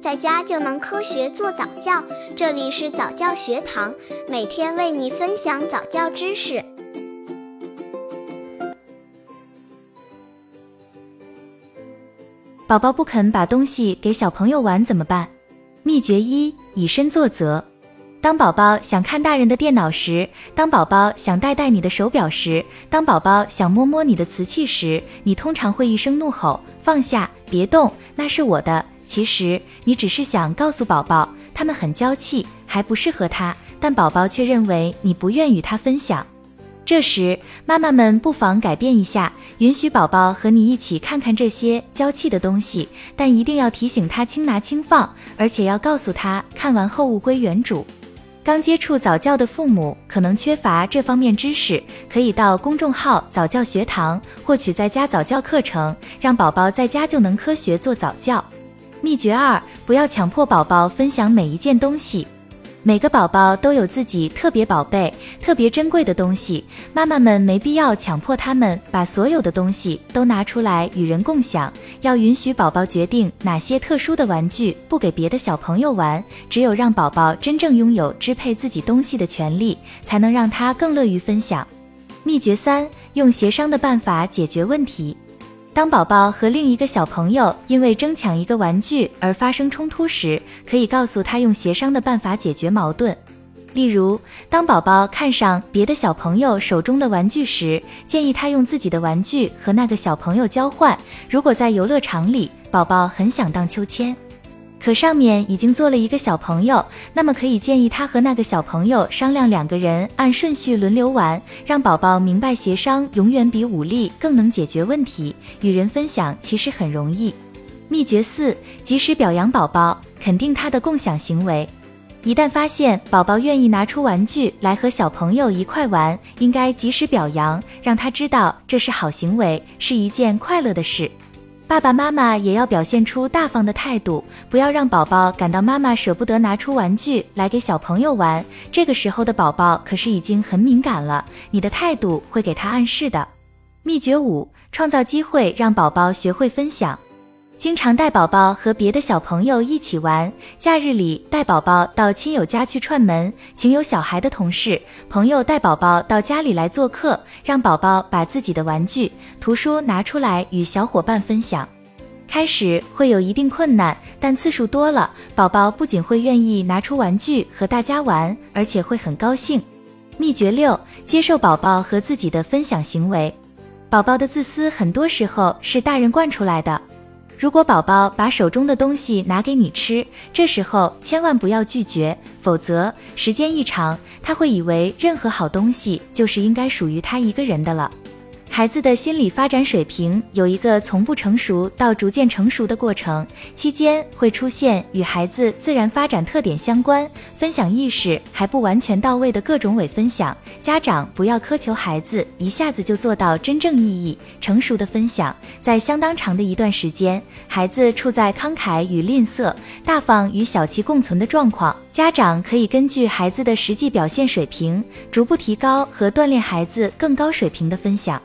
在家就能科学做早教。这里是早教学堂，每天为你分享早教知识。宝宝不肯把东西给小朋友玩怎么办？秘诀一：以身作则。当宝宝想看大人的电脑时，当宝宝想戴戴你的手表时，当宝宝想摸摸你的瓷器时，你通常会一声怒吼：“放下，别动，那是我的。”其实你只是想告诉宝宝，他们很娇气，还不适合他，但宝宝却认为你不愿与他分享。这时，妈妈们不妨改变一下，允许宝宝和你一起看看这些娇气的东西，但一定要提醒他轻拿轻放，而且要告诉他看完后物归原主。刚接触早教的父母可能缺乏这方面知识，可以到公众号早教学堂获取在家早教课程，让宝宝在家就能科学做早教。秘诀二：不要强迫宝宝分享每一件东西。每个宝宝都有自己特别宝贝、特别珍贵的东西，妈妈们没必要强迫他们把所有的东西都拿出来与人共享，要允许宝宝决定哪些特殊的玩具不给别的小朋友玩。只有让宝宝真正拥有支配自己东西的权利，才能让他更乐于分享。秘诀三：用协商的办法解决问题。当宝宝和另一个小朋友因为争抢一个玩具而发生冲突时，可以告诉他用协商的办法解决矛盾。例如，当宝宝看上别的小朋友手中的玩具时，建议他用自己的玩具和那个小朋友交换。如果在游乐场里，宝宝很想荡秋千。可上面已经坐了一个小朋友，那么可以建议他和那个小朋友商量，两个人按顺序轮流玩，让宝宝明白协商永远比武力更能解决问题。与人分享其实很容易。秘诀四：及时表扬宝宝，肯定他的共享行为。一旦发现宝宝愿意拿出玩具来和小朋友一块玩，应该及时表扬，让他知道这是好行为，是一件快乐的事。爸爸妈妈也要表现出大方的态度，不要让宝宝感到妈妈舍不得拿出玩具来给小朋友玩。这个时候的宝宝可是已经很敏感了，你的态度会给他暗示的。秘诀五：创造机会让宝宝学会分享。经常带宝宝和别的小朋友一起玩，假日里带宝宝到亲友家去串门，请有小孩的同事、朋友带宝宝到家里来做客，让宝宝把自己的玩具、图书拿出来与小伙伴分享。开始会有一定困难，但次数多了，宝宝不仅会愿意拿出玩具和大家玩，而且会很高兴。秘诀六：接受宝宝和自己的分享行为。宝宝的自私很多时候是大人惯出来的。如果宝宝把手中的东西拿给你吃，这时候千万不要拒绝，否则时间一长，他会以为任何好东西就是应该属于他一个人的了。孩子的心理发展水平有一个从不成熟到逐渐成熟的过程，期间会出现与孩子自然发展特点相关、分享意识还不完全到位的各种伪分享。家长不要苛求孩子一下子就做到真正意义成熟的分享，在相当长的一段时间，孩子处在慷慨与吝啬、大方与小气共存的状况。家长可以根据孩子的实际表现水平，逐步提高和锻炼孩子更高水平的分享。